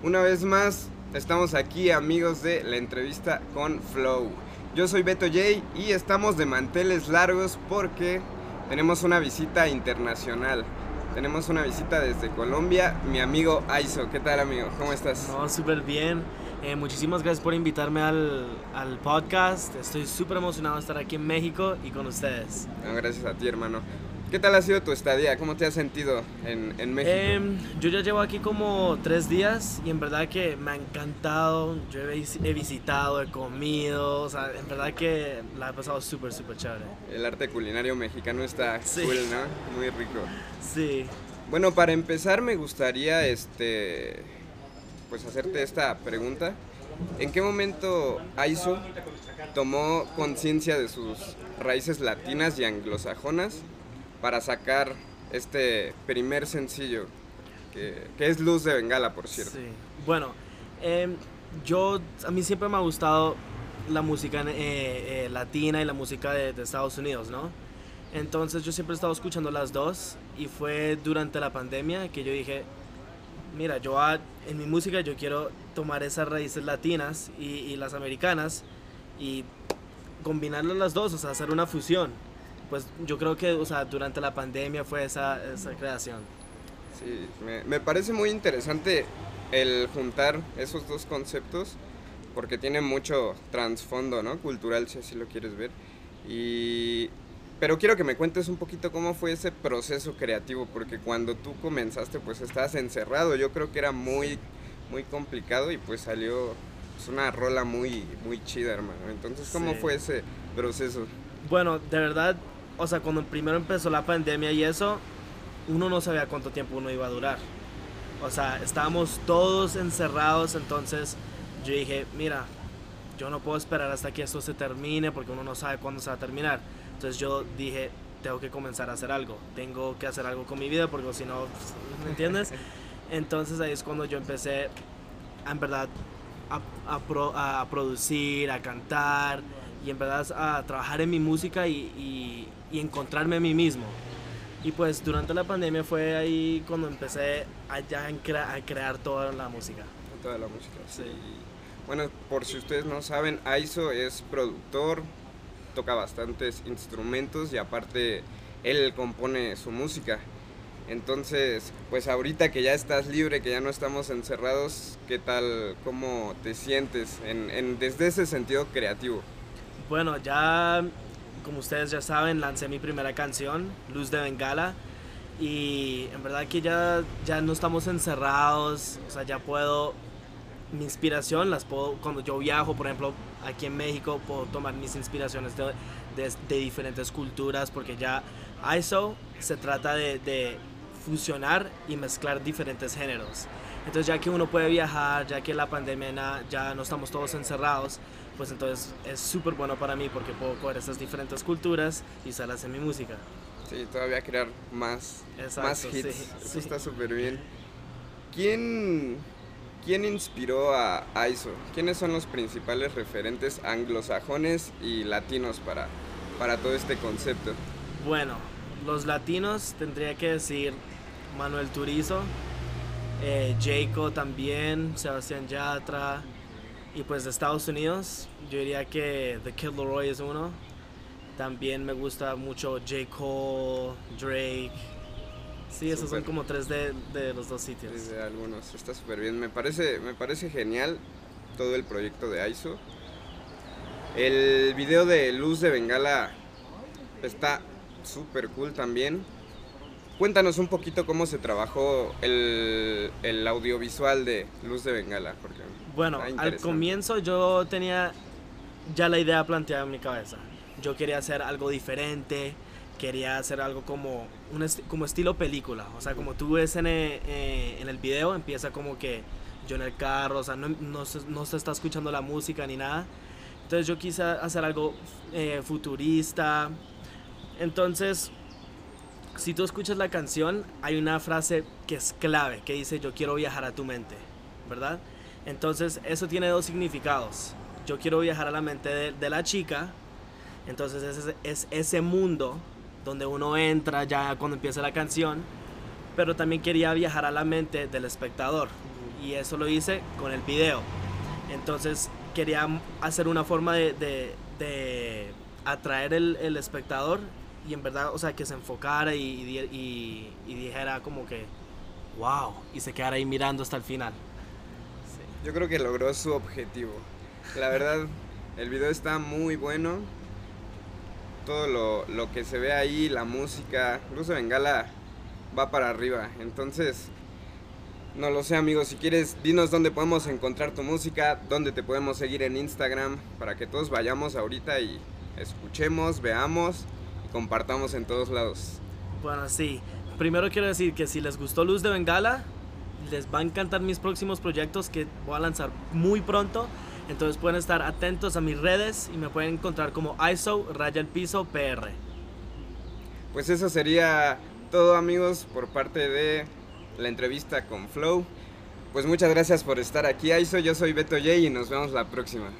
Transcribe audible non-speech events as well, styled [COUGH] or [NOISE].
Una vez más, estamos aquí amigos de la entrevista con Flow. Yo soy Beto J y estamos de manteles largos porque tenemos una visita internacional. Tenemos una visita desde Colombia, mi amigo Aizo. ¿Qué tal amigo? ¿Cómo estás? No, súper bien. Eh, muchísimas gracias por invitarme al, al podcast. Estoy súper emocionado de estar aquí en México y con ustedes. No, gracias a ti hermano. ¿Qué tal ha sido tu estadía? ¿Cómo te has sentido en, en México? Em, yo ya llevo aquí como tres días y en verdad que me ha encantado. Yo he, vis- he visitado, he comido, o sea, en verdad que la he pasado súper, súper chévere. El arte culinario mexicano está Sí. cool, ¿no? Muy rico. Sí. Bueno, para empezar me gustaría este pues hacerte esta pregunta. ¿En qué momento Aizo tomó conciencia de sus raíces latinas y anglosajonas para sacar este primer sencillo que, es Luz de Bengala, por cierto? Sí. Bueno, em, yo, a mí siempre me ha gustado la música eh, eh, latina y la música de, de Estados Unidos, ¿no? Entonces yo siempre he estado escuchando las dos y fue durante la pandemia que yo dije, mira, yo en mi música yo quiero tomar esas raíces latinas y, y las americanas y combinarlas las dos, o sea, hacer una fusión. Pues yo creo que, o sea, durante la pandemia fue esa, esa creación. Sí, me, me parece muy interesante el juntar esos dos conceptos porque tiene mucho trasfondo, ¿no? Cultural, si así lo quieres ver. Y... Pero quiero que me cuentes un poquito cómo fue ese proceso creativo, porque cuando tú comenzaste, pues estabas encerrado. Yo creo que era muy, muy complicado y pues salió pues, una rola muy, muy chida, hermano. Entonces, ¿cómo Sí. fue ese proceso? Bueno, de verdad, o sea, cuando primero empezó la pandemia y eso, uno no sabía cuánto tiempo uno iba a durar. O sea, estábamos todos encerrados, entonces yo dije, mira, yo no puedo esperar hasta que esto se termine porque uno no sabe cuándo se va a terminar. Entonces yo dije, tengo que comenzar a hacer algo, tengo que hacer algo con mi vida porque si no, ¿me entiendes? [LAUGHS] Entonces ahí es cuando yo empecé, a, en verdad, a, a pro- a producir, a cantar y en verdad a trabajar en mi música y, y- y encontrarme a mí mismo. Y pues durante la pandemia fue ahí cuando empecé a, ya en crea- a crear toda la música. toda la música. Sí. Bueno, por si ustedes no saben, Aizo es productor, toca bastantes instrumentos y aparte él compone su música. Entonces, pues ahorita que ya estás libre, que ya no estamos encerrados, ¿qué tal, cómo te sientes en, en- desde ese sentido creativo? Bueno, ya como ustedes ya saben, lancé mi primera canción, Luz de Bengala. Y en verdad que ya, ya no estamos encerrados, o sea, ya puedo, mi inspiración las puedo, cuando yo viajo, por ejemplo, aquí en México, puedo tomar mis inspiraciones de, de- diferentes culturas, porque ya ISO se trata de fusionar y mezclar diferentes géneros. Entonces ya que uno puede viajar, ya que la pandemia ya no estamos todos encerrados, pues entonces es súper bueno para mí porque puedo coger esas diferentes culturas y usarlas en mi música. Sí, todavía crear más, Exacto, más hits. sí, [LAUGHS] Eso sí. está súper bien. ¿Quién, ¿Quién inspiró a Aizo? ¿Quiénes son los principales referentes anglosajones y latinos para, para todo este concepto? Bueno, los latinos tendría que decir Manuel Turizo, eh, Jayco también, Sebastián Yatra, y pues de Estados Unidos, yo diría que The Kid Leroy es uno. También me gusta mucho J. Cole, Drake. Sí, esos son como tres de, de los dos sitios. Desde algunos, está súper bien. Me parece, me parece genial todo el proyecto de Aizo. El video de Luz de Bengala está súper cool también. Cuéntanos un poquito cómo se trabajó el, el audiovisual de Luz de Bengala. Porque Bueno, al comienzo yo tenía ya la idea planteada en mi cabeza. Yo quería hacer algo diferente, quería hacer algo como un esti- como estilo película. O sea, como tú ves en el, eh, en el video, empieza como que yo en el carro, o sea, no, no, se, no se está escuchando la música ni nada. Entonces yo quise hacer algo eh, futurista. Entonces, si tú escuchas la canción, hay una frase que es clave, que dice yo quiero viajar a tu mente, ¿verdad? Entonces, eso tiene dos significados. Yo quiero viajar a la mente de, la chica, entonces es, es ese mundo donde uno entra ya cuando empieza la canción, pero también quería viajar a la mente del espectador. Y eso lo hice con el video. Entonces quería hacer una forma de atraer el, el, espectador y en verdad, o sea, que se enfocara y, dijera como que, wow, y se quedara ahí mirando hasta el final. Yo creo que logró su objetivo. La verdad, [LAUGHS] el video está muy bueno. Todo lo, lo que se ve ahí, la música, incluso Bengala va para arriba. Entonces, no lo sé amigos, si quieres dinos dónde podemos encontrar tu música, dónde te podemos seguir en Instagram, para que todos vayamos ahorita y escuchemos, veamos y compartamos en todos lados. Bueno, sí. Primero quiero decir que si les gustó Luz de Bengala, les va a encantar mis próximos proyectos que voy a lanzar muy pronto. Entonces pueden estar atentos a mis redes y me pueden encontrar como ISO Raya el Piso PR. Pues eso sería todo amigos por parte de la entrevista con Flow. Pues muchas gracias por estar aquí, Aiso. Yo soy Beto J y nos vemos la próxima.